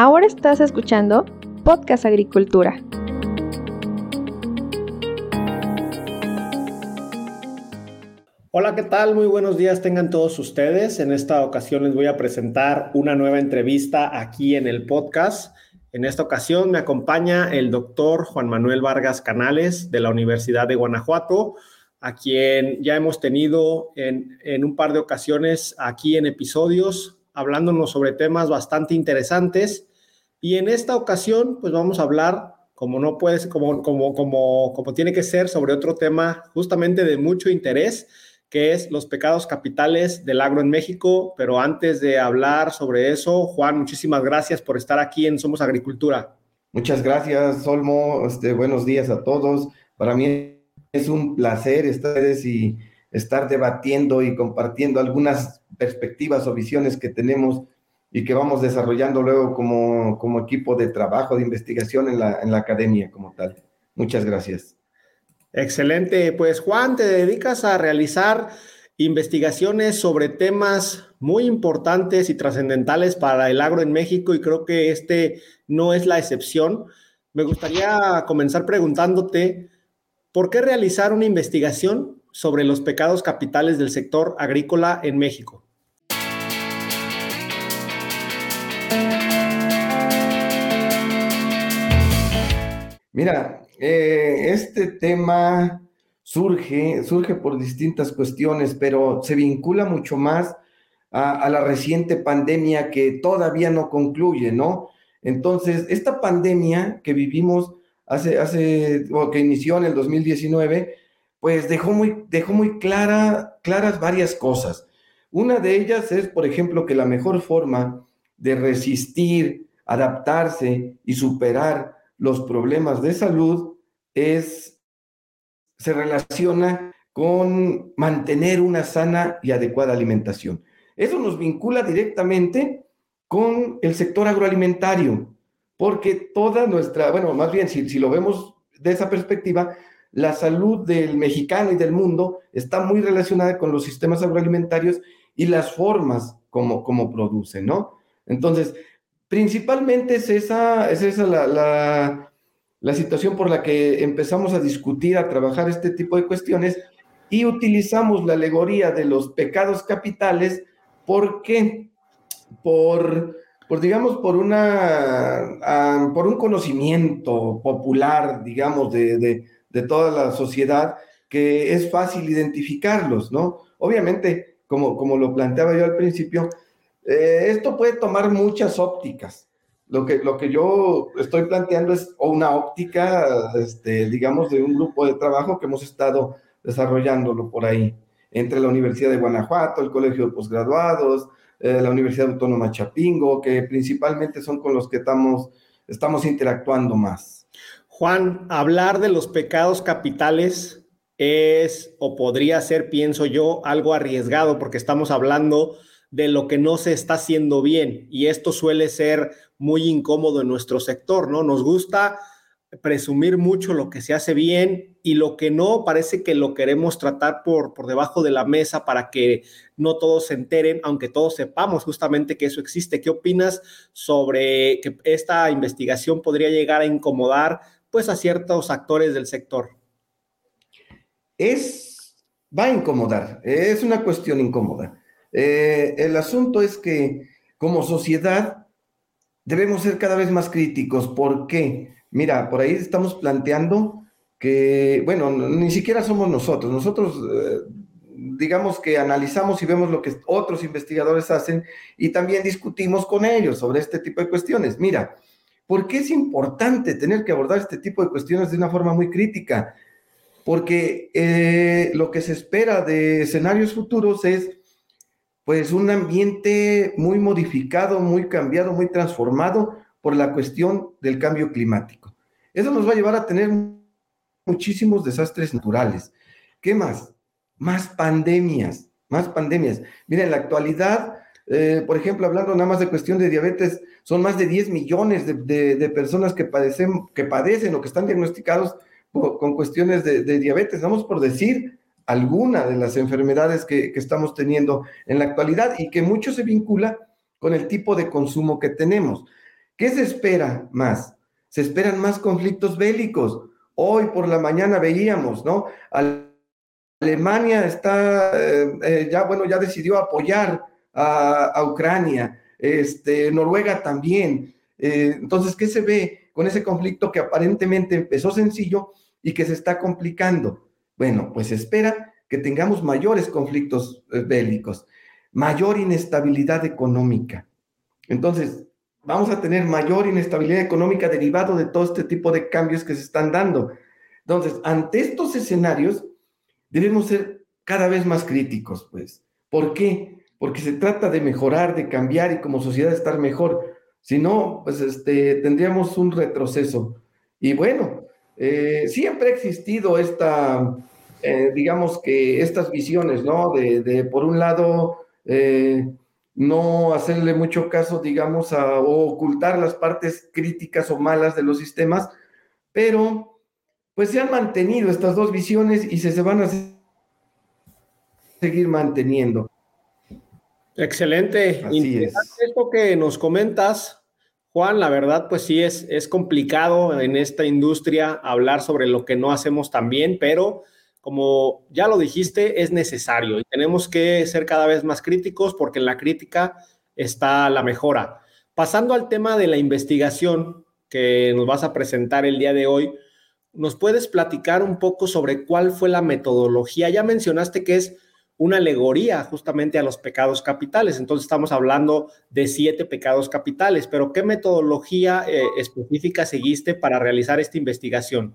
Ahora estás escuchando Podcast Agricultura. Hola, ¿qué tal? Muy buenos días tengan todos ustedes. En esta ocasión les voy a presentar una nueva entrevista aquí en el podcast. En esta ocasión me acompaña el doctor Juan Manuel Vargas Canales de la Universidad de Guanajuato, a quien ya hemos tenido en, en un par de ocasiones aquí en episodios hablándonos sobre temas bastante interesantes. Y en esta ocasión, pues vamos a hablar, como no puedes, como, como, como, como tiene que ser, sobre otro tema justamente de mucho interés, que es los pecados capitales del agro en México. Pero antes de hablar sobre eso, Juan, muchísimas gracias por estar aquí en Somos Agricultura. Muchas gracias, Olmo. Este, buenos días a todos. Para mí es un placer estar y estar debatiendo y compartiendo algunas perspectivas o visiones que tenemos y que vamos desarrollando luego como, como equipo de trabajo, de investigación en la, en la academia como tal. Muchas gracias. Excelente. Pues Juan, te dedicas a realizar investigaciones sobre temas muy importantes y trascendentales para el agro en México y creo que este no es la excepción. Me gustaría comenzar preguntándote, ¿por qué realizar una investigación sobre los pecados capitales del sector agrícola en México? Mira, eh, este tema surge, surge por distintas cuestiones, pero se vincula mucho más a, la reciente pandemia que todavía no concluye, ¿no? Entonces, esta pandemia que vivimos hace, hace, o que inició en el 2019, pues dejó muy, dejó muy clara, claras varias cosas. Una de ellas es, por ejemplo, que la mejor forma de resistir, adaptarse y superar los problemas de salud es, se relaciona con mantener una sana y adecuada alimentación. Eso nos vincula directamente con el sector agroalimentario, porque toda nuestra, bueno, más bien si, si lo vemos de esa perspectiva, la salud del mexicano y del mundo está muy relacionada con los sistemas agroalimentarios y las formas como, como producen, ¿no? Entonces, principalmente es esa, es esa la, la, situación por la que empezamos a discutir, a trabajar este tipo de cuestiones y utilizamos la alegoría de los pecados capitales porque por, por digamos, por una, ah, por un conocimiento popular, digamos, de, de, de, toda la sociedad, que es fácil identificarlos, ¿no? Obviamente, como, como lo planteaba yo al principio, eh, esto puede tomar muchas ópticas. Lo que, lo que yo estoy planteando es una óptica, este, digamos, de un grupo de trabajo que hemos estado desarrollándolo por ahí, entre la Universidad de Guanajuato, el Colegio de Postgraduados, eh, la Universidad Autónoma Chapingo, que principalmente son con los que estamos, estamos interactuando más. Juan, hablar de los pecados capitales es o podría ser, pienso yo, algo arriesgado porque estamos hablando de lo que no se está haciendo bien y esto suele ser muy incómodo en nuestro sector, ¿no? Nos gusta presumir mucho lo que se hace bien y lo que no parece que lo queremos tratar por, por debajo de la mesa para que no todos se enteren, aunque todos sepamos justamente que eso existe. ¿Qué opinas sobre que esta investigación podría llegar a incomodar pues a ciertos actores del sector? Es, va a incomodar, es una cuestión incómoda. Eh, el asunto es que como sociedad debemos ser cada vez más críticos. ¿Por qué? Mira, por ahí estamos planteando que, bueno, ni siquiera somos nosotros. Nosotros, eh, digamos que analizamos y vemos lo que otros investigadores hacen y también discutimos con ellos sobre este tipo de cuestiones. Mira, ¿por qué es importante tener que abordar este tipo de cuestiones de una forma muy crítica? Porque eh, lo que se espera de escenarios futuros es pues un ambiente muy modificado, muy cambiado, muy transformado por la cuestión del cambio climático. Eso nos va a llevar a tener muchísimos desastres naturales. ¿Qué más? Más pandemias, más pandemias. Mira, en la actualidad, eh, por ejemplo, hablando nada más de cuestión de diabetes, son más de 10 millones de, personas que padecen, que padecen o que están diagnosticados con cuestiones de, de diabetes. Vamos por decir, alguna de las enfermedades que, estamos teniendo en la actualidad y que mucho se vincula con el tipo de consumo que tenemos. ¿Qué se espera más? Se esperan más conflictos bélicos. Hoy por la mañana veíamos, ¿no? Alemania está, eh, eh, ya, bueno, ya decidió apoyar a, Ucrania, este, Noruega también. Eh, entonces, ¿qué se ve con ese conflicto que aparentemente empezó sencillo y que se está complicando? Bueno, pues espera que tengamos mayores conflictos bélicos, mayor inestabilidad económica. Entonces, vamos a tener mayor inestabilidad económica derivado de todo este tipo de cambios que se están dando. Entonces, ante estos escenarios, debemos ser cada vez más críticos, pues. ¿Por qué? Porque se trata de mejorar, de cambiar y como sociedad estar mejor. Si no, pues este, tendríamos un retroceso. Y bueno, eh, siempre ha existido esta, eh, digamos que estas visiones, ¿no? De, por un lado, eh, no hacerle mucho caso, digamos, a, o ocultar las partes críticas o malas de los sistemas, pero pues se han mantenido estas dos visiones y se, se van a seguir manteniendo. Excelente. Interesante esto que nos comentas, Juan. La verdad, pues sí, es, es complicado en esta industria hablar sobre lo que no hacemos tan bien, pero como ya lo dijiste, es necesario y tenemos que ser cada vez más críticos porque en la crítica está la mejora. Pasando al tema de la investigación que nos vas a presentar el día de hoy, ¿nos puedes platicar un poco sobre cuál fue la metodología? Ya mencionaste que es una alegoría justamente a los pecados capitales, entonces estamos hablando de siete pecados capitales, pero ¿qué metodología eh, específica seguiste para realizar esta investigación?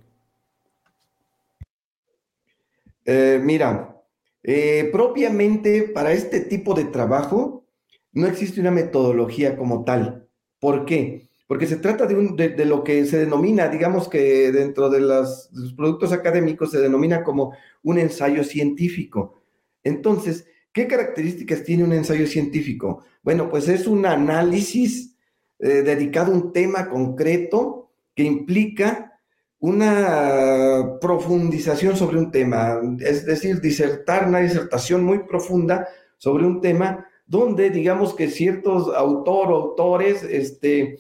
Eh, mira, eh, propiamente para este tipo de trabajo no existe una metodología como tal. ¿Por qué? porque se trata de, lo que se denomina, digamos que dentro de, los productos académicos se denomina como un ensayo científico. Entonces, ¿qué características tiene un ensayo científico? Bueno, pues es un análisis eh, dedicado a un tema concreto que implica una profundización sobre un tema, es decir, disertar una disertación muy profunda sobre un tema donde digamos que ciertos autor o autores, este,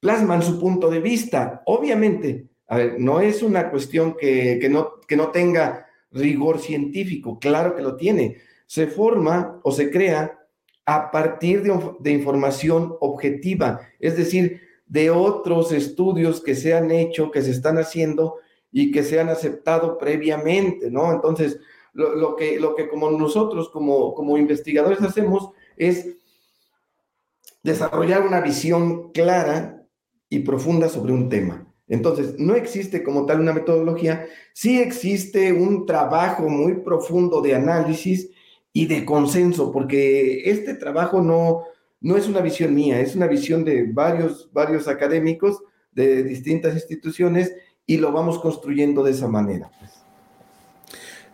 plasman su punto de vista. Obviamente, a ver, no es una cuestión que, no, que no tenga rigor científico, claro que lo tiene. Se forma o se crea a partir de, información objetiva, es decir, de otros estudios que se han hecho, que se están haciendo y que se han aceptado previamente, ¿no? Entonces, lo, que, lo que como nosotros, como, como investigadores, hacemos es desarrollar una visión clara y profunda sobre un tema. Entonces, no existe como tal una metodología, sí existe un trabajo muy profundo de análisis y de consenso, porque este trabajo no, no es una visión mía, es una visión de varios, varios académicos de distintas instituciones y lo vamos construyendo de esa manera.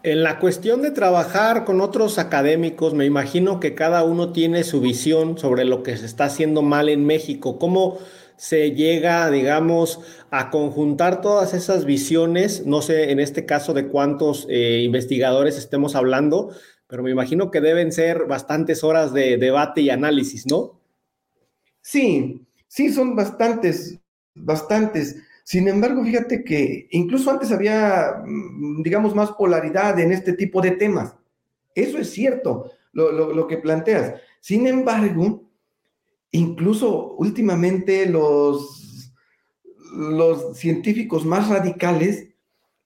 En la cuestión de trabajar con otros académicos, me imagino que cada uno tiene su visión sobre lo que se está haciendo mal en México. ¿Cómo, se llega, digamos, a conjuntar todas esas visiones, no sé en este caso de cuántos eh, investigadores estemos hablando, pero me imagino que deben ser bastantes horas de debate y análisis, ¿no? Sí, sí, son bastantes, bastantes. Sin embargo, fíjate que incluso antes había, mm, digamos, más polaridad en este tipo de temas. Eso es cierto, lo, lo que planteas. Sin embargo, Incluso últimamente los, los científicos más radicales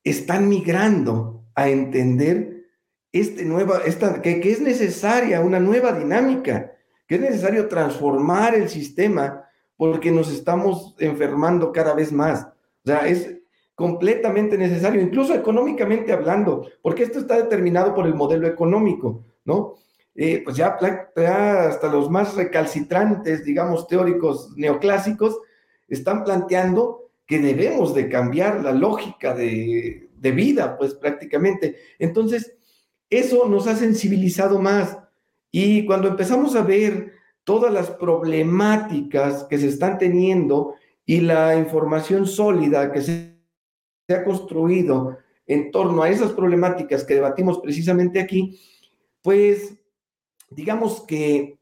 están migrando a entender este nueva, esta, que, que es necesaria una nueva dinámica, que es necesario transformar el sistema porque nos estamos enfermando cada vez más. O sea, es completamente necesario, incluso económicamente hablando, porque esto está determinado por el modelo económico, ¿no? Eh, pues ya, hasta los más recalcitrantes, digamos, teóricos neoclásicos, están planteando que debemos de cambiar la lógica de, de vida, pues prácticamente. Entonces, eso nos ha sensibilizado más. Y cuando empezamos a ver todas las problemáticas que se están teniendo y la información sólida que se ha construido en torno a esas problemáticas que debatimos precisamente aquí, pues digamos que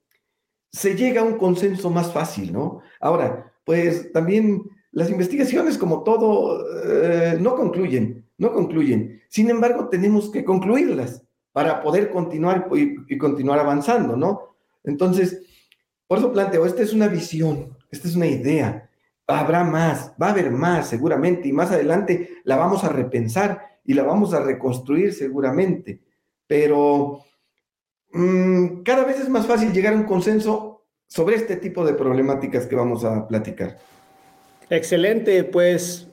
se llega a un consenso más fácil, ¿no? Ahora, pues también las investigaciones, como todo, eh, no concluyen, no concluyen. Sin embargo, tenemos que concluirlas para poder continuar y, continuar avanzando, ¿no? Entonces, por eso planteo, esta es una visión, esta es una idea. Habrá más, va a haber más seguramente y más adelante la vamos a repensar y la vamos a reconstruir seguramente. Pero cada vez es más fácil llegar a un consenso sobre este tipo de problemáticas que vamos a platicar. Excelente, pues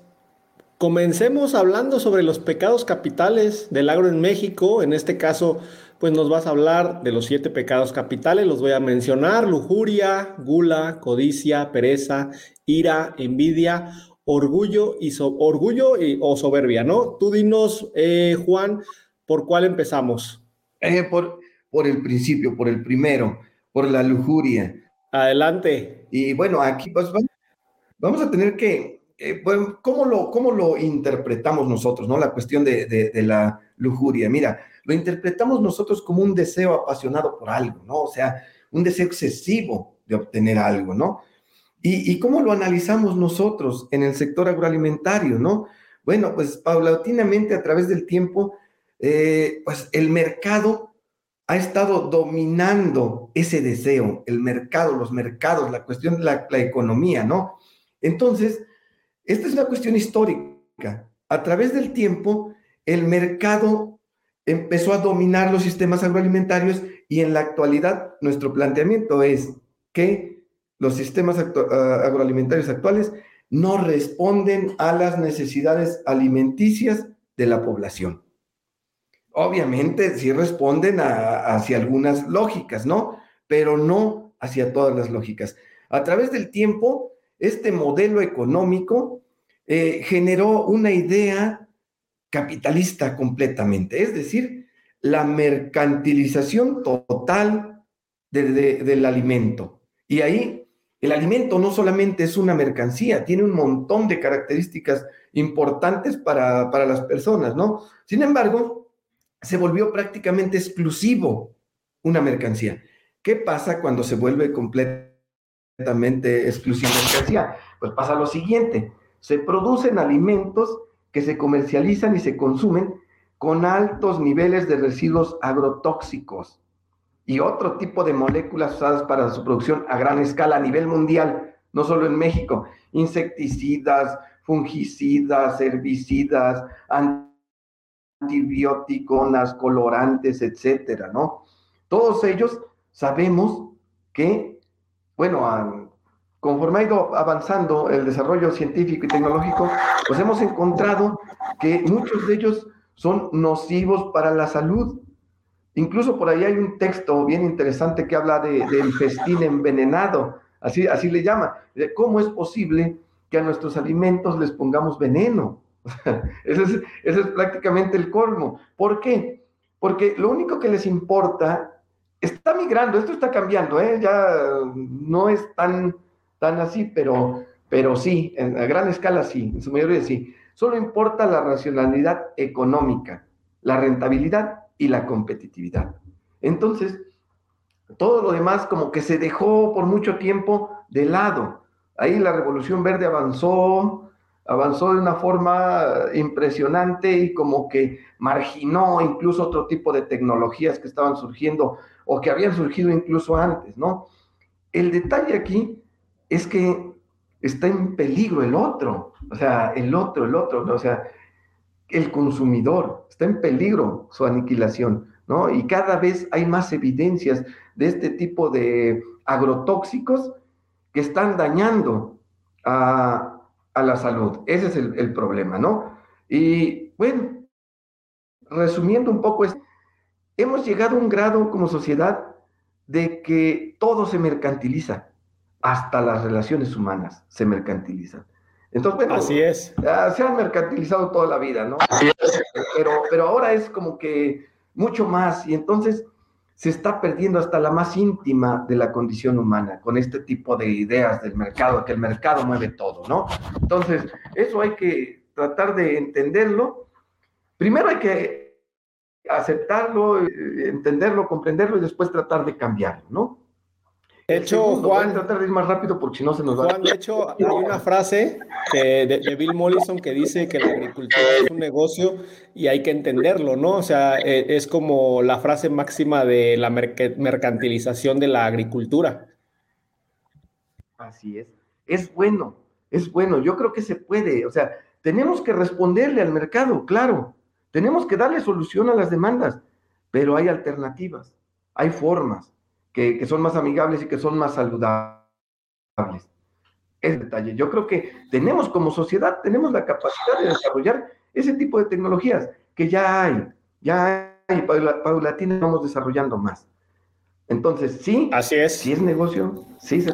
comencemos hablando sobre los pecados capitales del agro en México. En este caso, pues nos vas a hablar de los siete pecados capitales, los voy a mencionar, lujuria, gula, codicia, pereza, ira, envidia, orgullo, y orgullo o soberbia, ¿no? Tú dinos, eh, Juan, ¿por cuál empezamos? Eh, por, por el principio, por el primero, por la lujuria. Adelante. Y bueno, aquí pues vamos a tener que, eh, bueno, ¿cómo lo, ¿cómo lo interpretamos nosotros, no? La cuestión de, de, la lujuria. Mira, lo interpretamos nosotros como un deseo apasionado por algo, ¿no? O sea, un deseo excesivo de obtener algo, ¿no? ¿Y, y cómo lo analizamos nosotros en el sector agroalimentario, no? Bueno, pues paulatinamente a través del tiempo, eh, pues el mercado ha estado dominando ese deseo, el mercado, los mercados, la cuestión de la, economía, ¿no? Entonces, esta es una cuestión histórica. A través del tiempo, el mercado empezó a dominar los sistemas agroalimentarios y en la actualidad nuestro planteamiento es que los sistemas ah, agroalimentarios actuales no responden a las necesidades alimenticias de la población. Obviamente sí responden hacia algunas lógicas, ¿no? Pero no hacia todas las lógicas. A través del tiempo, este modelo económico eh, generó una idea capitalista completamente, es decir, la mercantilización total del alimento. Y ahí el alimento no solamente es una mercancía, tiene un montón de características importantes para, para las personas, ¿no? Sin embargo, se volvió prácticamente exclusivo una mercancía. ¿Qué pasa cuando se vuelve completamente exclusiva mercancía? Pues pasa lo siguiente, se producen alimentos que se comercializan y se consumen con altos niveles de residuos agrotóxicos y otro tipo de moléculas usadas para su producción a gran escala a nivel mundial, no solo en México, insecticidas, fungicidas, herbicidas, antibióticos, colorantes, etcétera, ¿no? Todos ellos sabemos que, bueno, conforme ha ido avanzando el desarrollo científico y tecnológico, pues hemos encontrado que muchos de ellos son nocivos para la salud. Incluso por ahí hay un texto bien interesante que habla de, del festín envenenado, así, así le llama, cómo es posible que a nuestros alimentos les pongamos veneno. ese, es, prácticamente el colmo. ¿Por qué? Porque lo único que les importa está migrando, esto está cambiando, ¿eh? ya no es tan, tan así, pero, sí, a gran escala sí, en su mayoría sí. Solo importa la racionalidad económica, la rentabilidad y la competitividad. Entonces, todo lo demás como que se dejó por mucho tiempo de lado. Ahí la revolución verde avanzó, avanzó de una forma impresionante y como que marginó incluso otro tipo de tecnologías que estaban surgiendo o que habían surgido incluso antes, ¿no? El detalle aquí es que está en peligro el otro, o sea, el otro, el otro, o sea, el consumidor, está en peligro su aniquilación, ¿no? Y cada vez hay más evidencias de este tipo de agrotóxicos que están dañando a, a la salud. Ese es el, problema, ¿no? Y bueno, resumiendo un poco, es, hemos llegado a un grado como sociedad de que todo se mercantiliza, hasta las relaciones humanas se mercantilizan. Entonces, bueno, así es. Se han mercantilizado toda la vida, ¿no? Pero, pero ahora es como que mucho más y entonces se está perdiendo hasta la más íntima de la condición humana con este tipo de ideas del mercado, que el mercado mueve todo, ¿no? Entonces, eso hay que tratar de entenderlo. Primero hay que aceptarlo, entenderlo, comprenderlo y después tratar de cambiarlo, ¿no? De hecho, Juan, voy a tratar de ir más rápido porque si no se nos va. Juan, de hecho, hay una frase de, Bill Mollison que dice que la agricultura es un negocio y hay que entenderlo, ¿no? O sea, e, es como la frase máxima de la mercantilización de la agricultura. Así es. Es bueno, es bueno. Yo creo que se puede. O sea, tenemos que responderle al mercado, claro. Tenemos que darle solución a las demandas, pero hay alternativas, hay formas que, son más amigables y que son más saludables. Es detalle. Yo creo que tenemos como sociedad, tenemos la capacidad de desarrollar ese tipo de tecnologías que ya hay, ya hay, paulatina vamos desarrollando más. Entonces, sí, así es. Sí es negocio, sí se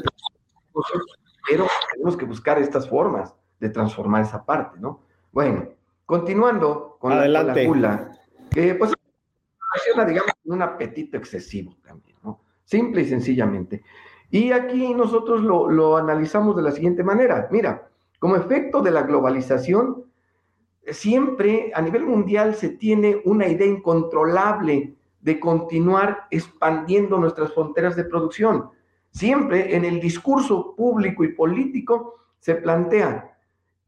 pero tenemos que buscar estas formas de transformar esa parte, ¿no? Bueno, continuando con la, con gula, que pues digamos, un apetito excesivo también, ¿no? Simple y sencillamente. Y aquí nosotros lo, analizamos de la siguiente manera. Mira, como efecto de la globalización, siempre a nivel mundial se tiene una idea incontrolable de continuar expandiendo nuestras fronteras de producción. Siempre en el discurso público y político se plantea,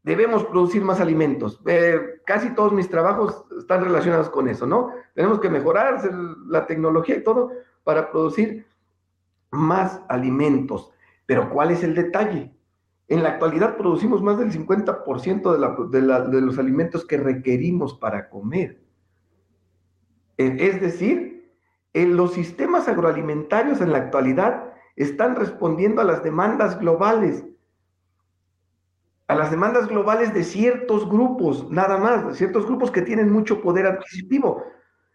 debemos producir más alimentos. Eh, casi todos mis trabajos están relacionados con eso, ¿no? Tenemos que mejorar la tecnología y todo para producir más alimentos. Pero ¿cuál es el detalle? En la actualidad producimos más del 50% de, los alimentos que requerimos para comer. Eh, es decir, en los sistemas agroalimentarios en la actualidad están respondiendo a las demandas globales a las demandas globales de ciertos grupos, nada más, de ciertos grupos que tienen mucho poder adquisitivo.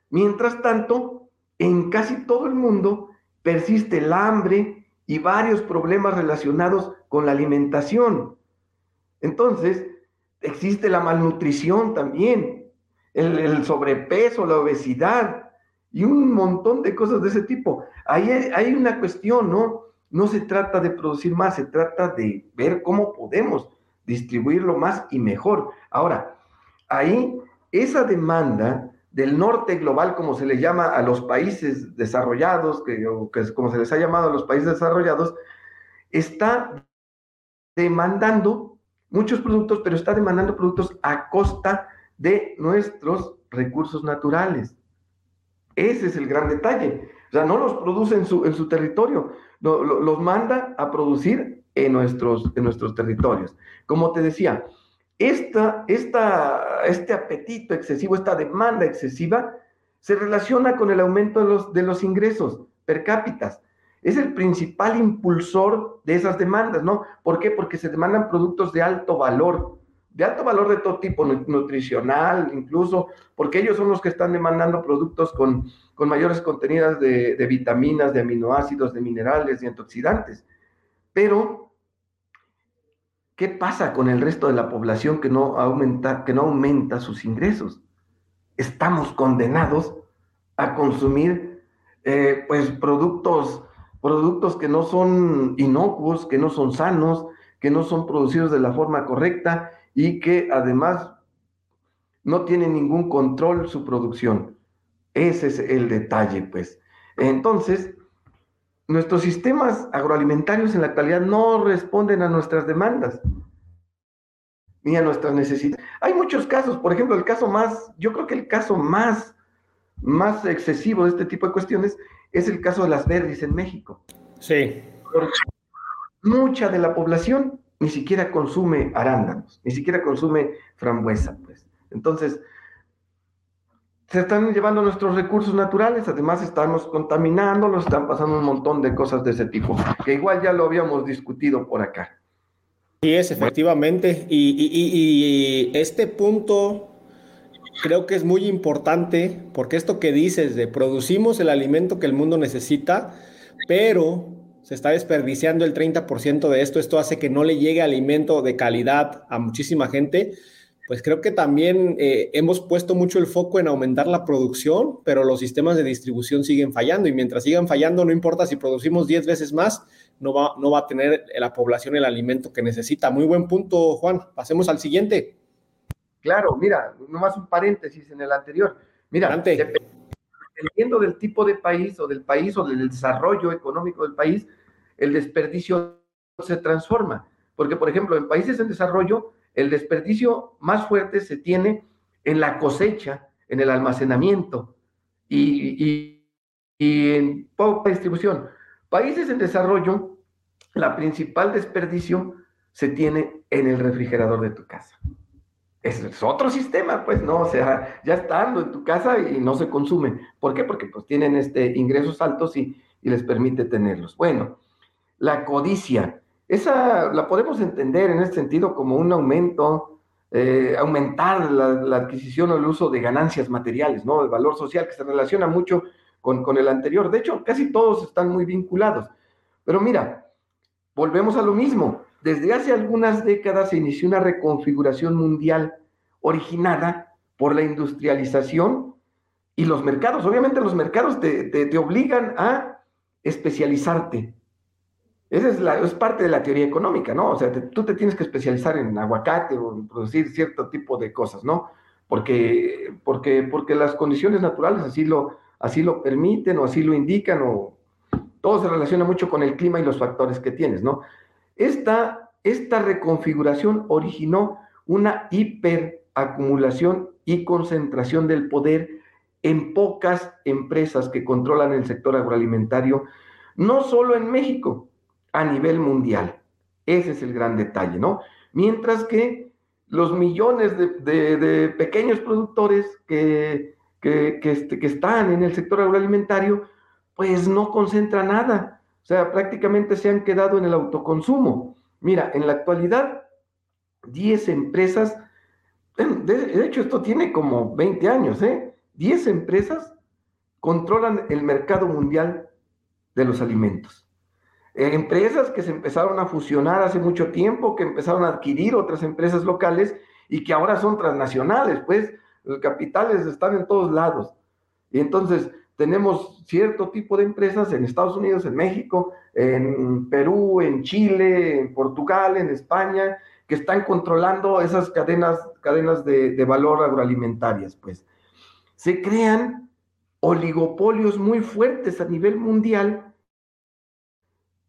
Mientras tanto, en casi todo el mundo persiste el hambre y varios problemas relacionados con la alimentación. Entonces, existe la malnutrición también, el, sobrepeso, la obesidad y un montón de cosas de ese tipo. Ahí hay una cuestión, ¿no? No se trata de producir más, se trata de ver cómo podemos distribuirlo más y mejor. Ahora, ahí esa demanda del norte global, como se le llama a los países desarrollados, que, como se les ha llamado a los países desarrollados, está demandando muchos productos, pero está demandando productos a costa de nuestros recursos naturales. Ese es el gran detalle. O sea, no los produce en su, en su territorio, los manda a producir en nuestros, en nuestros territorios. Como te decía, esta, este apetito excesivo, esta demanda excesiva, se relaciona con el aumento de los, ingresos per cápita. Es el principal impulsor de esas demandas, ¿no? ¿Por qué? Porque se demandan productos de alto valor, de alto valor de todo tipo, nutricional, incluso, porque ellos son los que están demandando productos con, mayores contenidos de, de vitaminas, de aminoácidos, de minerales, de antioxidantes. Pero ¿Qué pasa con el resto de la población que no aumenta, que no aumenta sus ingresos? Estamos condenados a consumir eh, pues productos, productos que no son inocuos, que no son sanos, que no son producidos de la forma correcta y que además no tienen ningún control su producción. Ese es el detalle, pues. Entonces, nuestros sistemas agroalimentarios en la actualidad no responden a nuestras demandas ni a nuestras necesidades. Hay muchos casos, por ejemplo, el caso más, yo creo que el caso más, más excesivo de este tipo de cuestiones es el caso de las verdes en México. Sí. mucha de la población ni siquiera consume arándanos, ni siquiera consume frambuesa, pues. Entonces, se están llevando nuestros recursos naturales, además estamos contaminándolos, están pasando un montón de cosas de ese tipo, que igual ya lo habíamos discutido por acá. Sí, es efectivamente. Y, este punto creo que es muy importante, porque esto que dices de producimos el alimento que el mundo necesita, pero se está desperdiciando el 30% de esto, esto hace que no le llegue alimento de calidad a muchísima gente pues creo que también eh, hemos puesto mucho el foco en aumentar la producción, pero los sistemas de distribución siguen fallando y mientras sigan fallando, no importa si producimos 10 veces más, no va, no va a tener la población el alimento que necesita. Muy buen punto, Juan. Pasemos al siguiente. Claro, mira, nomás un paréntesis en el anterior. Mira, dependiendo del tipo de país o del país o del desarrollo económico del país, el desperdicio se transforma. Porque, por ejemplo, en países en desarrollo, el desperdicio más fuerte se tiene en la cosecha, en el almacenamiento y, en poca distribución. Países en desarrollo, la principal desperdicio se tiene en el refrigerador de tu casa. Es, otro sistema, pues, ¿no? O sea, ya estando en tu casa y no se consume. ¿Por qué? Porque pues tienen este, ingresos altos y, y les permite tenerlos. Bueno, la codicia. Esa la podemos entender en este sentido como un aumento, eh, aumentar la, adquisición o el uso de ganancias materiales, ¿no? El valor social que se relaciona mucho con, con el anterior. De hecho, casi todos están muy vinculados. Pero mira, volvemos a lo mismo. Desde hace algunas décadas se inició una reconfiguración mundial originada por la industrialización y los mercados. Obviamente los mercados te, te, te obligan a especializarte, esa es, la, parte de la teoría económica, ¿no? O sea, tú te tienes que especializar en aguacate o en producir cierto tipo de cosas, ¿no? Porque, porque, porque las condiciones naturales así lo, así lo permiten o así lo indican o todo se relaciona mucho con el clima y los factores que tienes, ¿no? Esta, esta reconfiguración originó una hiperacumulación y concentración del poder en pocas empresas que controlan el sector agroalimentario, no solo en México, a nivel mundial. Ese es el gran detalle, ¿no? Mientras que los millones de, pequeños productores que, este, que, están en el sector agroalimentario, pues no concentran nada. O sea, prácticamente se han quedado en el autoconsumo. Mira, en la actualidad, 10 empresas, de, hecho esto tiene como 20 años, ¿eh? 10 empresas controlan el mercado mundial de los alimentos. Eh, empresas que se empezaron a fusionar hace mucho tiempo, que empezaron a adquirir otras empresas locales y que ahora son transnacionales, pues los capitales están en todos lados. Y entonces tenemos cierto tipo de empresas en Estados Unidos, en México, en Perú, en Chile, en Portugal, en España, que están controlando esas cadenas, cadenas de, de valor agroalimentarias, pues. Se crean oligopolios muy fuertes a nivel mundial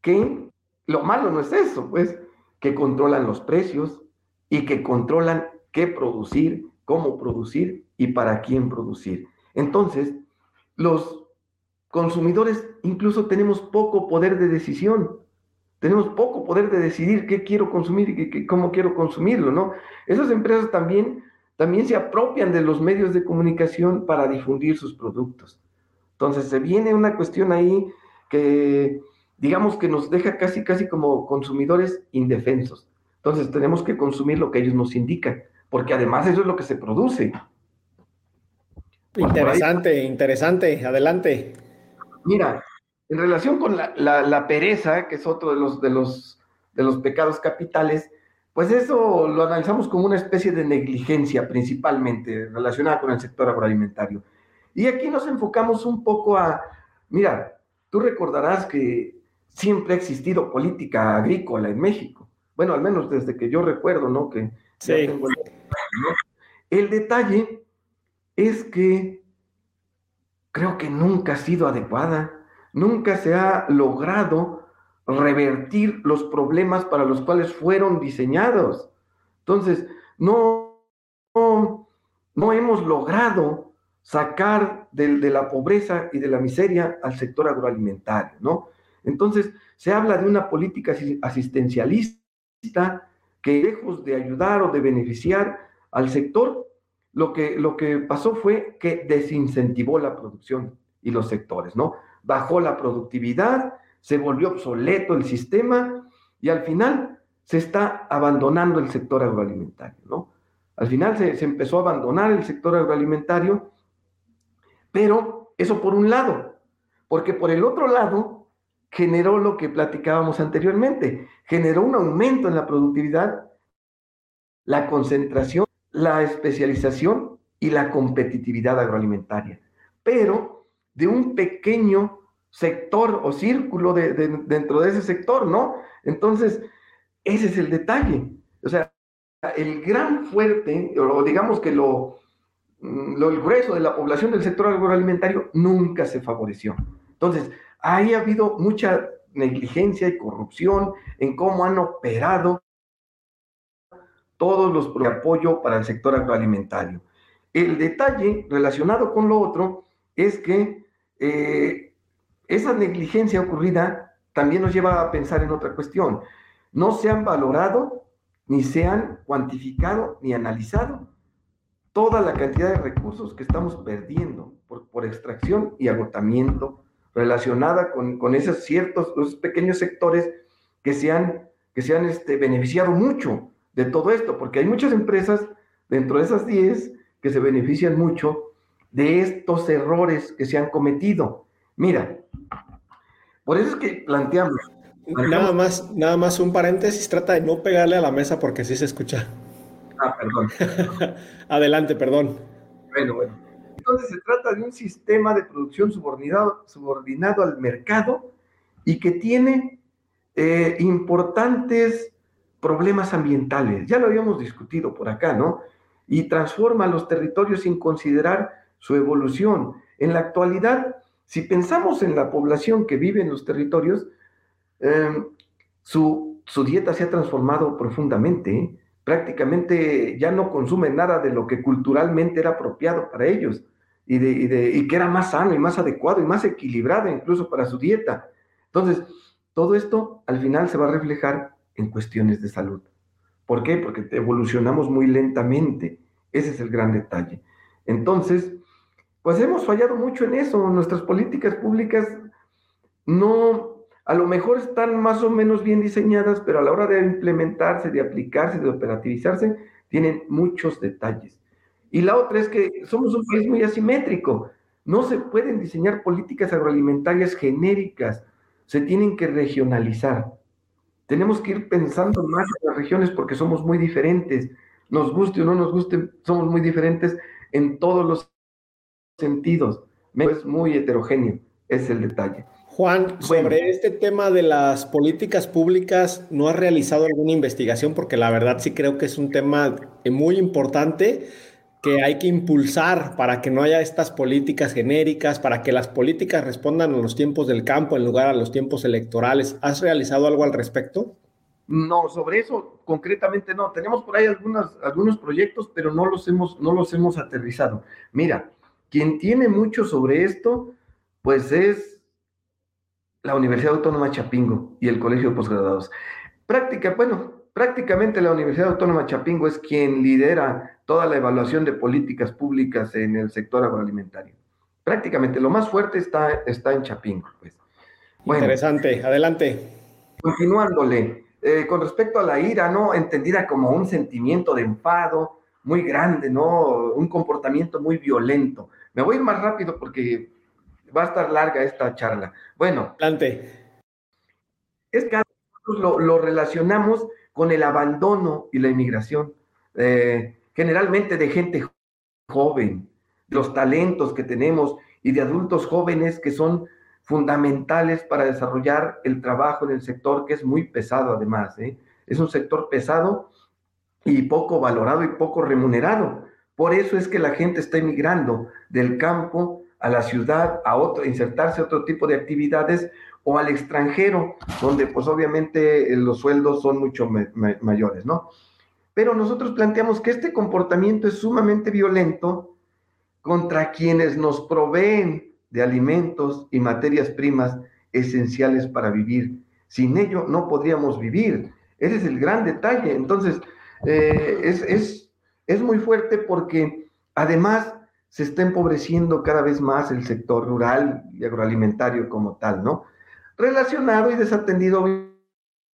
que lo malo no es eso, pues, que controlan los precios y que controlan qué producir, cómo producir y para quién producir. Entonces, los consumidores incluso tenemos poco poder de decisión. Tenemos poco poder de decidir qué quiero consumir y cómo quiero consumirlo, ¿no? Esas empresas también, también se apropian de los medios de comunicación para difundir sus productos. Entonces, se viene una cuestión ahí que digamos que nos deja casi, casi como consumidores indefensos. Entonces tenemos que consumir lo que ellos nos indican, porque además eso es lo que se produce. Interesante, interesante, adelante. Mira, en relación con la, pereza, que es otro de los, de, los, de los pecados capitales, pues eso lo analizamos como una especie de negligencia principalmente relacionada con el sector agroalimentario. Y aquí nos enfocamos un poco a, mira, tú recordarás que siempre ha existido política agrícola en México. Bueno, al menos desde que yo recuerdo, ¿no? Que sí. el, detalle es que creo que nunca ha sido adecuada, nunca se ha logrado revertir los problemas para los cuales fueron diseñados. Entonces, no, no, hemos logrado sacar de, de, la pobreza y de la miseria al sector agroalimentario, ¿no? Entonces, se habla de una política asistencialista que lejos de ayudar o de beneficiar al sector, lo que, lo que pasó fue que desincentivó la producción y los sectores, ¿no? Bajó la productividad, se volvió obsoleto el sistema y al final se está abandonando el sector agroalimentario, ¿no? Al final se, se empezó a abandonar el sector agroalimentario, pero eso por un lado, porque por el otro lado generó lo que platicábamos anteriormente, generó un aumento en la productividad, la concentración, la especialización y la competitividad agroalimentaria, pero de un pequeño sector o círculo de, dentro de ese sector, ¿no? Entonces, ese es el detalle. O sea, el gran fuerte, o digamos que lo, lo el grueso de la población del sector agroalimentario nunca se favoreció. Entonces, ahí ha habido mucha negligencia y corrupción, en cómo han operado todos los de apoyo para el sector agroalimentario. El detalle relacionado con lo otro es que eh, esa negligencia ocurrida también nos lleva a pensar en otra cuestión. No se han valorado, ni se han cuantificado, ni analizado toda la cantidad de recursos que estamos perdiendo por, extracción y agotamiento relacionada con, esos ciertos, pequeños sectores que se han, que se han este, beneficiado mucho de todo esto, porque hay muchas empresas dentro de esas 10 que se benefician mucho de estos errores que se han cometido. Mira, por eso es que planteamos. Nada más, nada más un paréntesis, trata de no pegarle a la mesa porque sí se escucha. Ah, perdón. Adelante, perdón. Bueno, bueno. Entonces se trata de un sistema de producción subordinado, al mercado y que tiene eh, importantes problemas ambientales. Ya lo habíamos discutido por acá, ¿no? Y transforma los territorios sin considerar su evolución. En la actualidad, si pensamos en la población que vive en los territorios, em, su, dieta se ha transformado profundamente. ¿eh? Prácticamente ya no consumen nada de lo que culturalmente era apropiado para ellos y, de, y, que era más sano y más adecuado y más equilibrado incluso para su dieta. Entonces, todo esto al final se va a reflejar en cuestiones de salud. ¿Por qué? Porque evolucionamos muy lentamente. Ese es el gran detalle. Entonces, pues hemos fallado mucho en eso. Nuestras políticas públicas no, a lo mejor están más o menos bien diseñadas, pero a la hora de implementarse, de aplicarse, de operativizarse, tienen muchos detalles. Y la otra es que somos un país muy asimétrico. No se pueden diseñar políticas agroalimentarias genéricas, se tienen que regionalizar. Tenemos que ir pensando más en las regiones porque somos muy diferentes. Nos guste o no nos guste, somos muy diferentes en todos los sentidos. Es muy heterogéneo, es el detalle. Juan, sobre este tema de las políticas públicas, ¿no has realizado alguna investigación? Porque la verdad sí creo que es un tema muy importante que hay que impulsar para que no haya estas políticas genéricas, para que las políticas respondan a los tiempos del campo en lugar a los tiempos electorales. ¿Has realizado algo al respecto? No, sobre eso concretamente no. Tenemos por ahí algunos, algunos proyectos, pero no los, hemos, no los hemos aterrizado. Mira, quien tiene mucho sobre esto, pues es la Universidad Autónoma Chapingo y el Colegio de Posgraduados. Práctica, bueno, prácticamente la Universidad Autónoma Chapingo es quien lidera toda la evaluación de políticas públicas en el sector agroalimentario. Prácticamente lo más fuerte está, está en Chapingo. Pues. Interesante, adelante. Continuándole, eh, con respecto a la ira, ¿no? Entendida como un sentimiento de enfado, muy grande, ¿no? Un comportamiento muy violento. Me voy a ir más rápido porque va a estar larga esta charla. Bueno. Adelante. Es que lo, lo relacionamos con el abandono y la inmigración, eh, generalmente de gente joven, los talentos que tenemos y de adultos jóvenes que son fundamentales para desarrollar el trabajo en el sector, que es muy pesado además. ¿eh? Es un sector pesado y poco valorado y poco remunerado. Por eso es que la gente está emigrando del campo a la ciudad, a otro, insertarse a otro tipo de actividades o al extranjero, donde pues obviamente eh, los sueldos son mucho mayores, ¿no? Pero nosotros planteamos que este comportamiento es sumamente violento contra quienes nos proveen de alimentos y materias primas esenciales para vivir. Sin ello no podríamos vivir. Ese es el gran detalle. Entonces, eh, es, es, muy fuerte porque además se está empobreciendo cada vez más el sector rural y agroalimentario como tal, ¿no? Relacionado y desatendido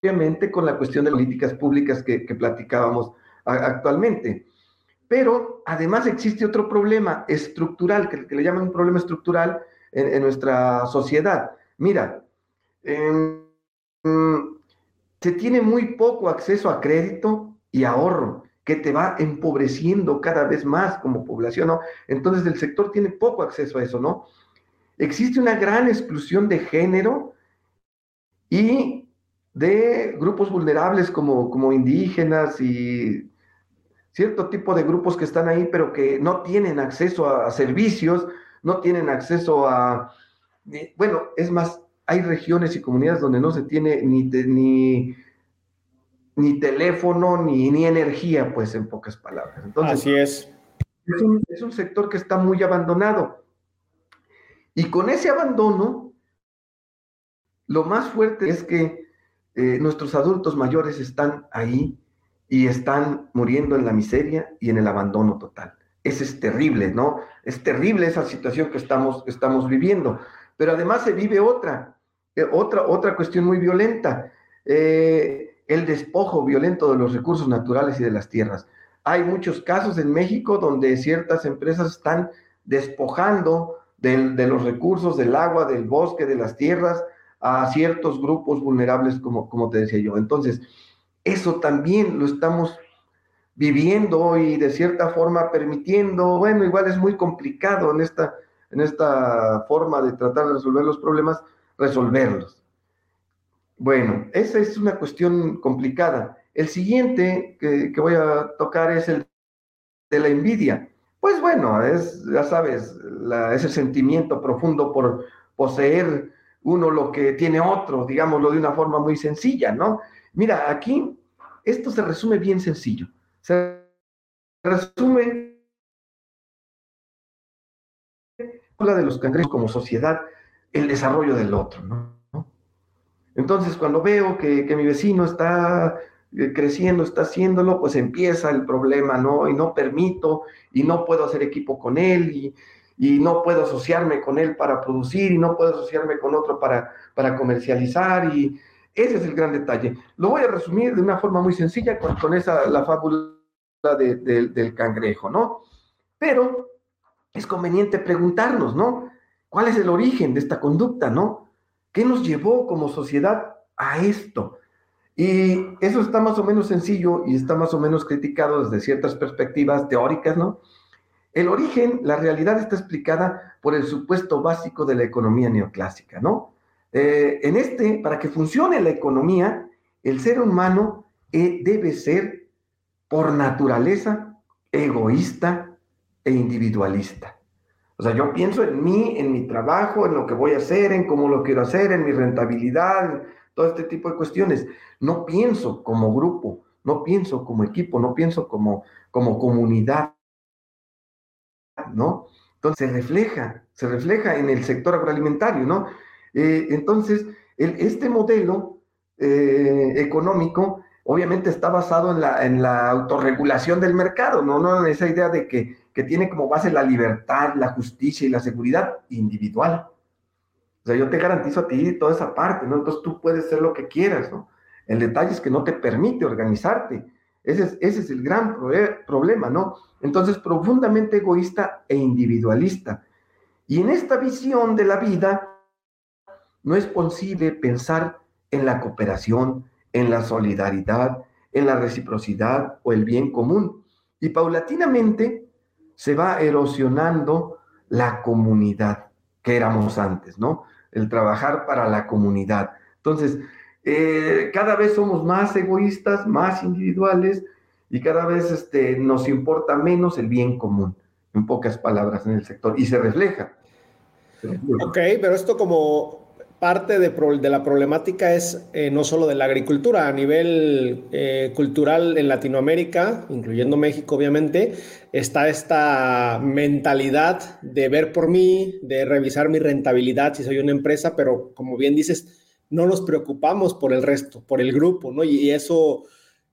obviamente con la cuestión de políticas públicas que, platicábamos actualmente. Pero además existe otro problema estructural, que, le llaman un problema estructural en, nuestra sociedad. Mira, em, se tiene muy poco acceso a crédito y ahorro, que te va empobreciendo cada vez más como población, ¿no? Entonces el sector tiene poco acceso a eso, ¿no? Existe una gran exclusión de género y de grupos vulnerables como, como indígenas y cierto tipo de grupos que están ahí, pero que no tienen acceso a, servicios, no tienen acceso a... Bueno, es más, hay regiones y comunidades donde no se tiene ni, ni, ni teléfono ni, ni energía, pues en pocas palabras. Entonces, Así es. Es un, es un sector que está muy abandonado. Y con ese abandono, lo más fuerte es que eh, nuestros adultos mayores están ahí y están muriendo en la miseria y en el abandono total. Ese es terrible, ¿no? Es terrible esa situación que estamos, estamos viviendo. Pero además se vive otra, eh, otra, otra cuestión muy violenta, eh, el despojo violento de los recursos naturales y de las tierras. Hay muchos casos en México donde ciertas empresas están despojando de los recursos, del agua, del bosque, de las tierras, a ciertos grupos vulnerables, como, como te decía yo. Entonces, eso también lo estamos viviendo y de cierta forma permitiendo, bueno, igual es muy complicado en esta, en esta forma de tratar de resolver los problemas, resolverlos. Bueno, esa es una cuestión complicada. El siguiente que, voy a tocar es el de la envidia. Pues bueno, es, ya sabes, ese sentimiento profundo por poseer uno lo que tiene otro, digámoslo de una forma muy sencilla, ¿no? Mira, aquí esto se resume bien sencillo. Se resume la de los cangrejos como sociedad, el desarrollo del otro, ¿no? Entonces, cuando veo que, mi vecino está eh, creciendo, está haciéndolo, pues empieza el problema, ¿no? Y no permito, y no puedo hacer equipo con él, y, y no puedo asociarme con él para producir y no puedo asociarme con otro para, para comercializar y ese es el gran detalle. Lo voy a resumir de una forma muy sencilla con, esa, la fábula del cangrejo, ¿no? Pero es conveniente preguntarnos, ¿no? ¿Cuál es el origen de esta conducta, ¿no? ¿Qué nos llevó como sociedad a esto? Y eso está más o menos sencillo y está más o menos criticado desde ciertas perspectivas teóricas, ¿no? El origen, la realidad está explicada por el supuesto básico de la economía neoclásica, ¿no? Eh, en este, para que funcione la economía, el ser humano eh, debe ser, por naturaleza, egoísta e individualista. O sea, yo pienso en mí, en mi trabajo, en lo que voy a hacer, en cómo lo quiero hacer, en mi rentabilidad, todo este tipo de cuestiones. No pienso como grupo, no pienso como equipo, no pienso como, como comunidad. ¿no? Entonces se refleja, se refleja en el sector agroalimentario, ¿no? Eh, entonces, este modelo eh, económico obviamente está basado en la, en la, autorregulación del mercado, ¿no? no en esa idea de que, que, tiene como base la libertad, la justicia y la seguridad individual. O sea, yo te garantizo a ti toda esa parte, ¿no? Entonces tú puedes ser lo que quieras, ¿no? El detalle es que no te permite organizarte. Ese es, el gran problema, ¿no? Entonces, profundamente egoísta e individualista. Y en esta visión de la vida, no es posible pensar en la cooperación, en la solidaridad, en la reciprocidad o el bien común. Y paulatinamente se va erosionando la comunidad que éramos antes, ¿no? El trabajar para la comunidad. Entonces, eh, cada vez somos más egoístas, más individuales y cada vez este, nos importa menos el bien común, en pocas palabras, en el sector, y se refleja. Ok, pero esto como parte de, la problemática es eh, no solo de la agricultura, a nivel eh, cultural en Latinoamérica, incluyendo México obviamente, está esta mentalidad de ver por mí, de revisar mi rentabilidad si soy una empresa, pero como bien dices, no nos preocupamos por el resto, por el grupo, ¿no? Y, eso,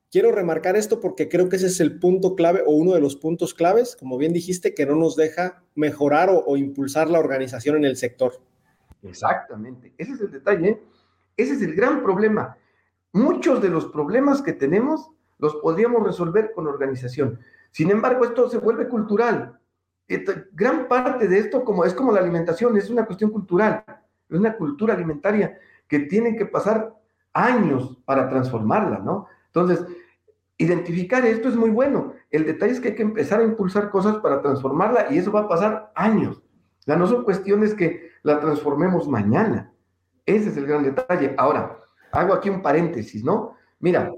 quiero remarcar esto porque creo que ese es el punto clave o uno de los puntos claves, como bien dijiste, que no nos deja mejorar o, impulsar la organización en el sector. Exactamente, ese es el detalle, ese es el gran problema. Muchos de los problemas que tenemos los podríamos resolver con organización. Sin embargo, esto se vuelve cultural. gran parte de esto como, es como la alimentación, es una cuestión cultural, es una cultura alimentaria que tienen que pasar años para transformarla, ¿no? Entonces, identificar esto es muy bueno. El detalle es que hay que empezar a impulsar cosas para transformarla y eso va a pasar años. No son cuestiones que la transformemos mañana. Ese es el gran detalle. Ahora, hago aquí un paréntesis, ¿no? Mira,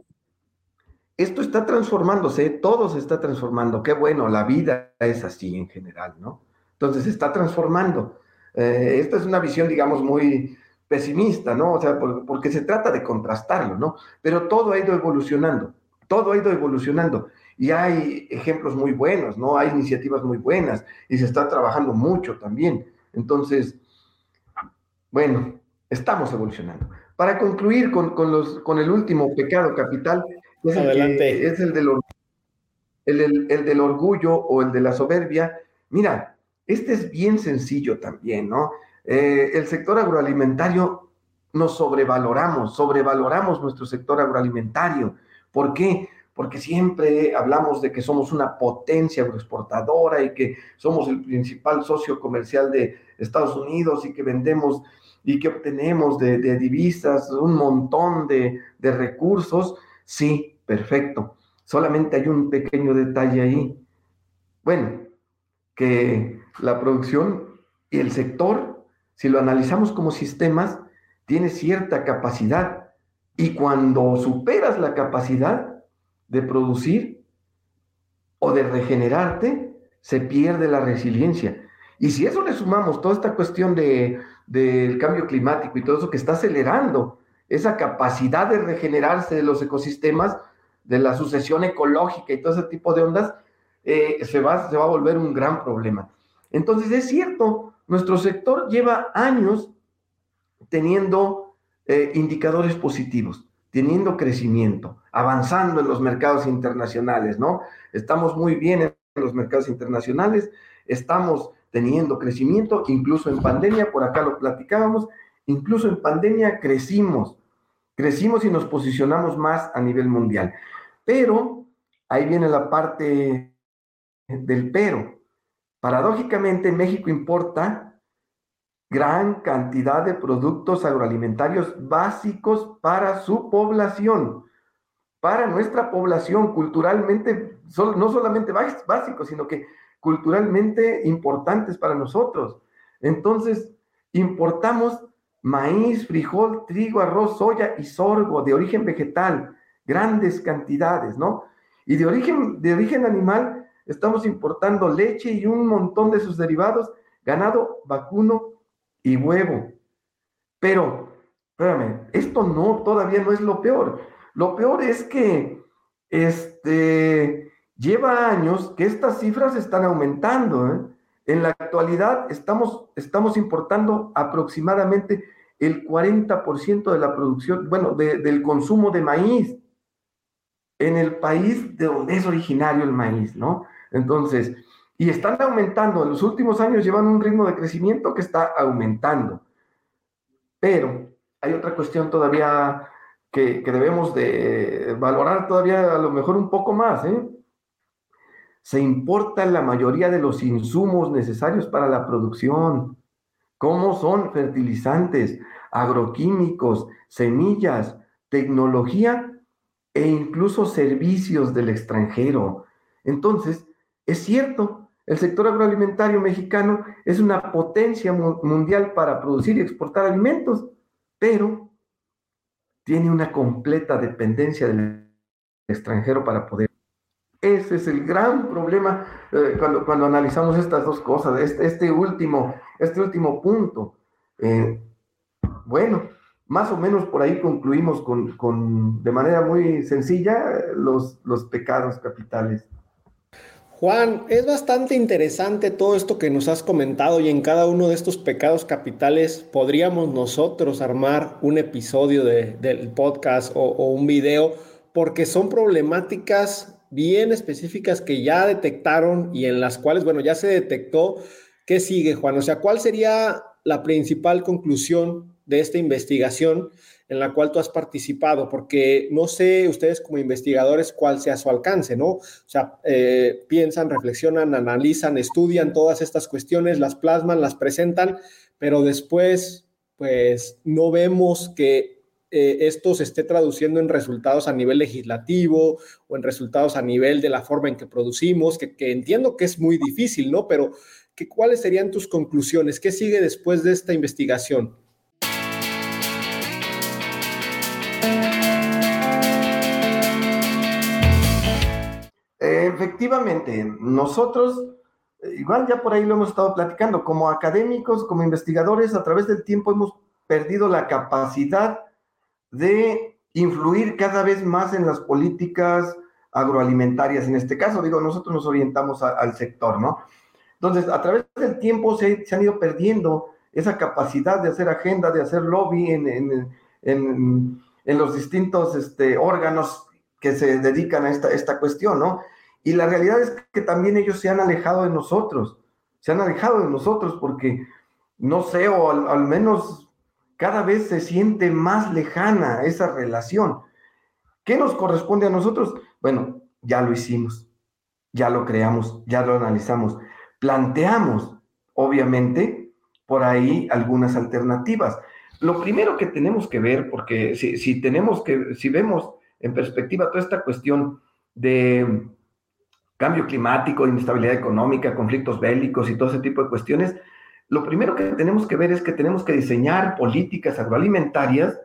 esto está transformándose, todo se está transformando. Qué bueno, la vida es así en general, ¿no? Entonces se está transformando. Eh, esta es una visión, digamos, muy, pesimista, ¿no? O sea, porque se trata de contrastarlo, ¿no? Pero todo ha ido evolucionando, todo ha ido evolucionando. Y hay ejemplos muy buenos, ¿no? Hay iniciativas muy buenas y se está trabajando mucho también. Entonces, bueno, estamos evolucionando. Para concluir con, los, con el último pecado capital, es el, es el del, el, el del orgullo o el de la soberbia. Mira, este es bien sencillo también, ¿no? Eh, el sector agroalimentario nos sobrevaloramos, sobrevaloramos nuestro sector agroalimentario. ¿Por qué? Porque siempre hablamos de que somos una potencia agroexportadora y que somos el principal socio comercial de Estados Unidos y que vendemos y que obtenemos de, divisas un montón de, de recursos. Sí, perfecto. Solamente hay un pequeño detalle ahí. Bueno, que la producción y el sector, si lo analizamos como sistemas, tiene cierta capacidad. Y cuando superas la capacidad de producir o de regenerarte, se pierde la resiliencia. Y si eso le sumamos toda esta cuestión de, del cambio climático y todo eso que está acelerando esa capacidad de regenerarse de los ecosistemas, de la sucesión ecológica y todo ese tipo de ondas, eh, se, va, se va a volver un gran problema. Entonces, es cierto, nuestro sector lleva años teniendo eh, indicadores positivos, teniendo crecimiento, avanzando en los mercados internacionales, ¿no? Estamos muy bien en los mercados internacionales, estamos teniendo crecimiento, incluso en pandemia, por acá lo platicábamos, incluso en pandemia crecimos, crecimos y nos posicionamos más a nivel mundial. Pero ahí viene la parte del pero. Paradójicamente, México importa gran cantidad de productos agroalimentarios básicos para su población, para nuestra población culturalmente, no solamente básicos, sino que culturalmente importantes para nosotros. Entonces, importamos maíz, frijol, trigo, arroz, soya y sorgo de origen vegetal, grandes cantidades, ¿no? Y de origen, de origen animal, estamos importando leche y un montón de sus derivados, ganado, vacuno y huevo. Pero, espérame, esto no, todavía no es lo peor. Lo peor es que este, lleva años que estas cifras están aumentando. ¿eh? En la actualidad estamos, estamos importando aproximadamente el 40% de la producción, bueno, del consumo de maíz en el país de donde es originario el maíz, ¿no? Entonces, y están aumentando, en los últimos años llevan un ritmo de crecimiento que está aumentando. Pero hay otra cuestión todavía que, debemos de valorar todavía a lo mejor un poco más, ¿eh? Se importa la mayoría de los insumos necesarios para la producción, como son fertilizantes, agroquímicos, semillas, tecnología e incluso servicios del extranjero. Entonces, es cierto, el sector agroalimentario mexicano es una potencia mundial para producir y exportar alimentos, pero tiene una completa dependencia del extranjero para poder. Ese es el gran problema eh, cuando, analizamos estas dos cosas, este, este último, este último punto. Eh, bueno, más o menos por ahí concluimos con, de manera muy sencilla los, los pecados capitales. Juan, es bastante interesante todo esto que nos has comentado y en cada uno de estos pecados capitales podríamos nosotros armar un episodio del podcast o, o un video porque son problemáticas bien específicas que ya detectaron y en las cuales, bueno, ya se detectó. ¿Qué sigue, Juan? O sea, ¿cuál sería la principal conclusión de esta investigación en la cual tú has participado, porque no sé ustedes como investigadores cuál sea su alcance, ¿no? O sea, eh, piensan, reflexionan, analizan, estudian todas estas cuestiones, las plasman, las presentan, pero después, pues, no vemos que eh, esto se esté traduciendo en resultados a nivel legislativo o en resultados a nivel de la forma en que producimos, que, que entiendo que es muy difícil, ¿no? Pero, ¿qué, ¿cuáles serían tus conclusiones? ¿Qué sigue después de esta investigación? Efectivamente, nosotros, igual ya por ahí lo hemos estado platicando, como académicos, como investigadores, a través del tiempo hemos perdido la capacidad de influir cada vez más en las políticas agroalimentarias. En este caso, digo, nosotros nos orientamos al sector, ¿no? Entonces, a través del tiempo se, han ido perdiendo esa capacidad de hacer agenda, de hacer lobby en, los distintos este, órganos que se dedican a esta, esta cuestión, ¿no? Y la realidad es que también ellos se han alejado de nosotros, se han alejado de nosotros porque, no sé, o al menos cada vez se siente más lejana esa relación. ¿Qué nos corresponde a nosotros? Bueno, ya lo hicimos, ya lo creamos, ya lo analizamos. Planteamos, obviamente, por ahí algunas alternativas. Lo primero que tenemos que ver, porque si, tenemos que, si vemos en perspectiva toda esta cuestión de cambio climático, inestabilidad económica, conflictos bélicos y todo ese tipo de cuestiones, lo primero que tenemos que ver es que tenemos que diseñar políticas agroalimentarias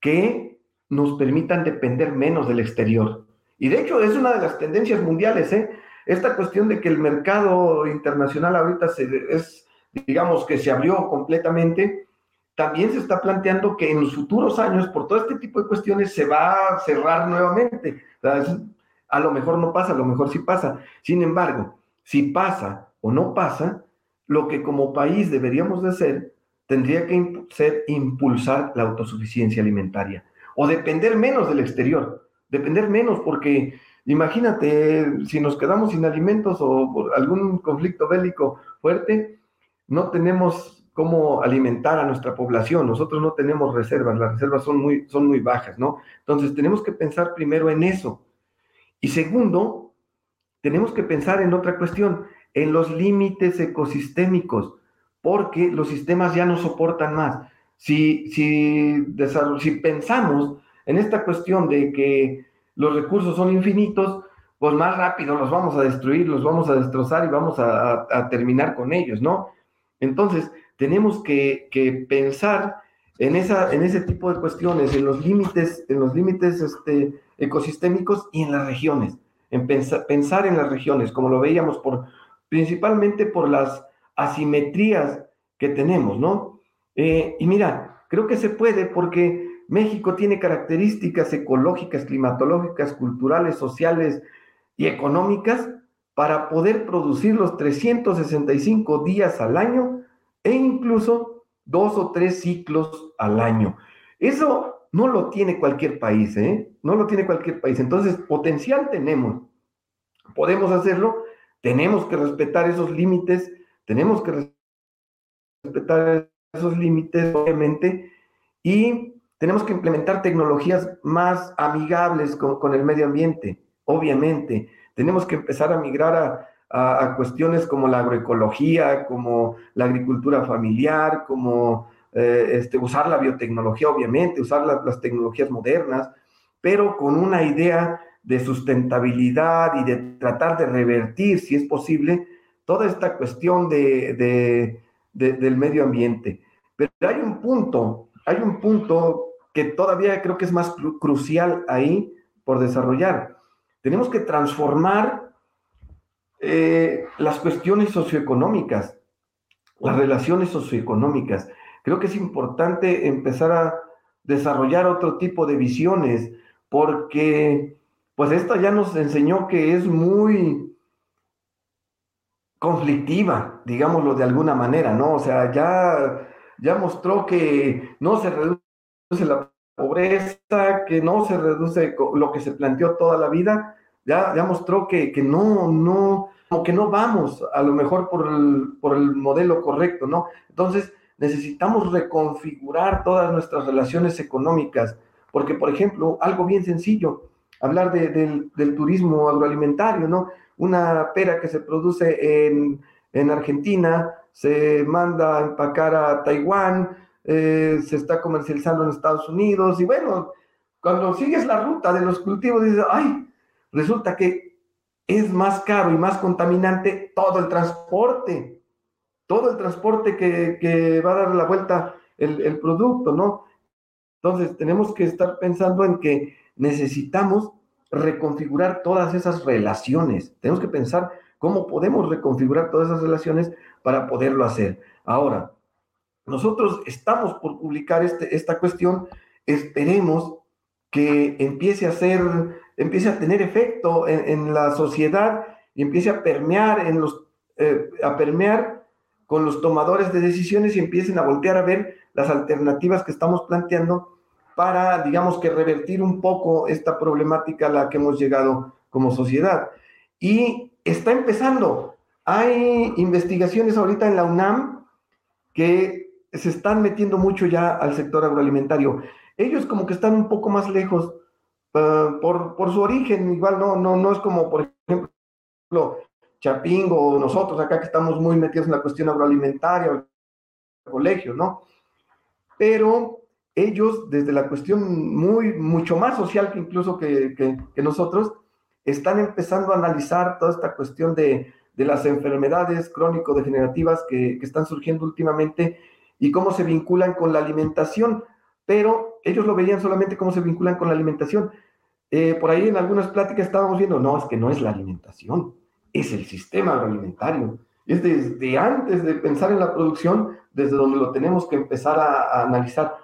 que nos permitan depender menos del exterior. Y de hecho es una de las tendencias mundiales, ¿eh? Esta cuestión de que el mercado internacional ahorita se, es, digamos, que se abrió completamente, también se está planteando que en los futuros años, por todo este tipo de cuestiones, se va a cerrar nuevamente. A lo mejor no pasa, a lo mejor sí pasa. Sin embargo, si pasa o no pasa, lo que como país deberíamos de hacer tendría que ser impulsar la autosuficiencia alimentaria o depender menos del exterior, depender menos porque imagínate si nos quedamos sin alimentos o por algún conflicto bélico fuerte, no tenemos cómo alimentar a nuestra población, nosotros no tenemos reservas, las reservas son muy, son muy bajas, ¿no? Entonces tenemos que pensar primero en eso. Y segundo, tenemos que pensar en otra cuestión, en los límites ecosistémicos, porque los sistemas ya no soportan más. Si, si, pensamos en esta cuestión de que los recursos son infinitos, pues más rápido los vamos a destruir, los vamos a destrozar y vamos a, terminar con ellos, ¿no? Entonces, tenemos que, pensar en, esa, en ese tipo de cuestiones, en los límites, en los límites este, ecosistémicos y en las regiones, en pensar en las regiones, como lo veíamos por, principalmente por las asimetrías que tenemos, ¿no? Eh, y mira, creo que se puede porque México tiene características ecológicas, climatológicas, culturales, sociales y económicas para poder producir los 365 días al año e incluso dos o tres ciclos al año. Eso no lo tiene cualquier país, ¿eh? No lo tiene cualquier país. Entonces, potencial tenemos. Podemos hacerlo tenemos que respetar esos límites, tenemos que respetar esos límites, obviamente, y tenemos que implementar tecnologías más amigables con, el medio ambiente, obviamente. Tenemos que empezar a migrar a, cuestiones como la agroecología, como la agricultura familiar, como eh, este, usar la biotecnología, obviamente, usar las tecnologías modernas, pero con una idea de sustentabilidad y de tratar de revertir, si es posible, toda esta cuestión de, del medio ambiente. Pero hay un punto, hay un punto que todavía creo que es más crucial ahí por desarrollar. Tenemos que transformar eh, las cuestiones socioeconómicas, las relaciones socioeconómicas. Creo que es importante empezar a desarrollar otro tipo de visiones, porque pues esta ya nos enseñó que es muy conflictiva, digámoslo de alguna manera, ¿no? O sea, ya, ya mostró que no se reduce la pobreza, que no se reduce lo que se planteó toda la vida, ya, ya mostró que, que no, no, que no vamos a lo mejor por el, por el modelo correcto, ¿no? Entonces, necesitamos reconfigurar todas nuestras relaciones económicas, porque, por ejemplo, algo bien sencillo, hablar del, turismo agroalimentario, ¿no? Una pera que se produce en, Argentina se manda a empacar a Taiwán, eh, se está comercializando en Estados Unidos y bueno, cuando sigues la ruta de los cultivos dices, ay, resulta que es más caro y más contaminante todo el transporte, todo el transporte que, va a dar la vuelta el, producto, ¿no? Entonces tenemos que estar pensando en que necesitamos reconfigurar todas esas relaciones. Tenemos que pensar cómo podemos reconfigurar todas esas relaciones para poderlo hacer. Ahora, nosotros estamos por publicar este, esta cuestión, esperemos que empiece a ser, empiece a tener efecto en, la sociedad y empiece a permear en los, eh, a permear con los tomadores de decisiones y empiecen a voltear a ver las alternativas que estamos planteando para, digamos que, revertir un poco esta problemática a la que hemos llegado como sociedad. Y está empezando. Hay investigaciones ahorita en la UNAM que se están metiendo mucho ya al sector agroalimentario. Ellos como que están un poco más lejos uh, por, por, su origen, igual no, no, no es como, por ejemplo, Chapingo o nosotros acá que estamos muy metidos en la cuestión agroalimentaria, el colegio, ¿no? Pero ellos, desde la cuestión muy, mucho más social que incluso que, que, nosotros, están empezando a analizar toda esta cuestión de, de las enfermedades crónico-degenerativas que, que, están surgiendo últimamente y cómo se vinculan con la alimentación, pero ellos lo veían solamente cómo se vinculan con la alimentación. Eh, por ahí en algunas pláticas estábamos viendo, no, es que no es la alimentación, es el sistema agroalimentario. Es desde antes de pensar en la producción, desde donde lo tenemos que empezar a, analizar.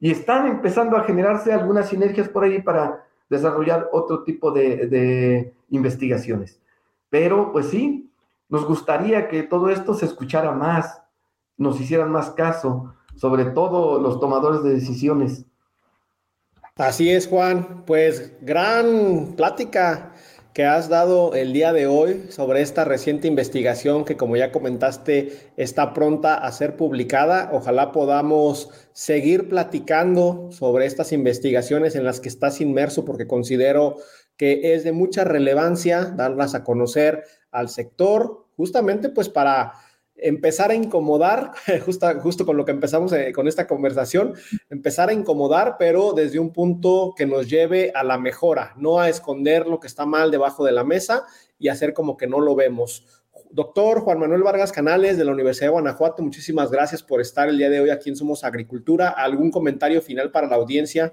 Y están empezando a generarse algunas sinergias por ahí para desarrollar otro tipo de investigaciones. Pero pues sí, nos gustaría que todo esto se escuchara más, nos hicieran más caso, sobre todo los tomadores de decisiones. Así es, Juan. Pues gran plática que has dado el día de hoy sobre esta reciente investigación que, como ya comentaste, está pronta a ser publicada. Ojalá podamos seguir platicando sobre estas investigaciones en las que estás inmerso, porque considero que es de mucha relevancia darlas a conocer al sector, justamente pues para empezar a incomodar, justo, justo con lo que empezamos eh, con esta conversación, empezar a incomodar, pero desde un punto que nos lleve a la mejora, no a esconder lo que está mal debajo de la mesa y hacer como que no lo vemos. Doctor Juan Manuel Vargas Canales de la Universidad de Guanajuato, muchísimas gracias por estar el día de hoy aquí en Somos Agricultura. ¿Algún comentario final para la audiencia?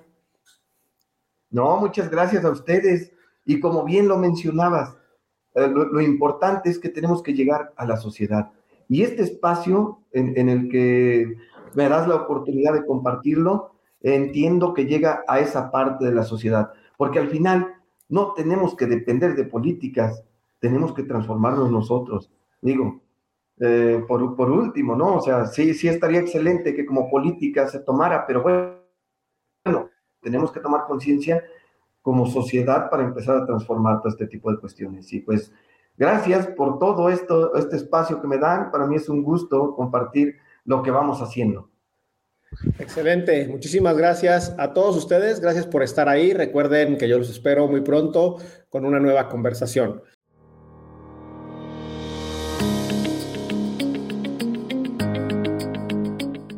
No, muchas gracias a ustedes. Y como bien lo mencionabas, eh, lo importante es que tenemos que llegar a la sociedad y este espacio en, el que me das la oportunidad de compartirlo, entiendo que llega a esa parte de la sociedad, porque al final no tenemos que depender de políticas, tenemos que transformarnos nosotros. Digo, eh, por, por, último, ¿no? O sea, sí, sí estaría excelente que como política se tomara, pero bueno, tenemos que tomar conciencia como sociedad para empezar a transformar todo este tipo de cuestiones. Y pues Gracias por todo esto, este espacio que me dan. Para mí es un gusto compartir lo que vamos haciendo. Excelente, muchísimas gracias a todos ustedes, gracias por estar ahí. Recuerden que yo los espero muy pronto con una nueva conversación.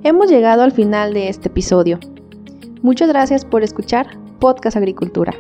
Hemos llegado al final de este episodio. Muchas gracias por escuchar Podcast Agricultura.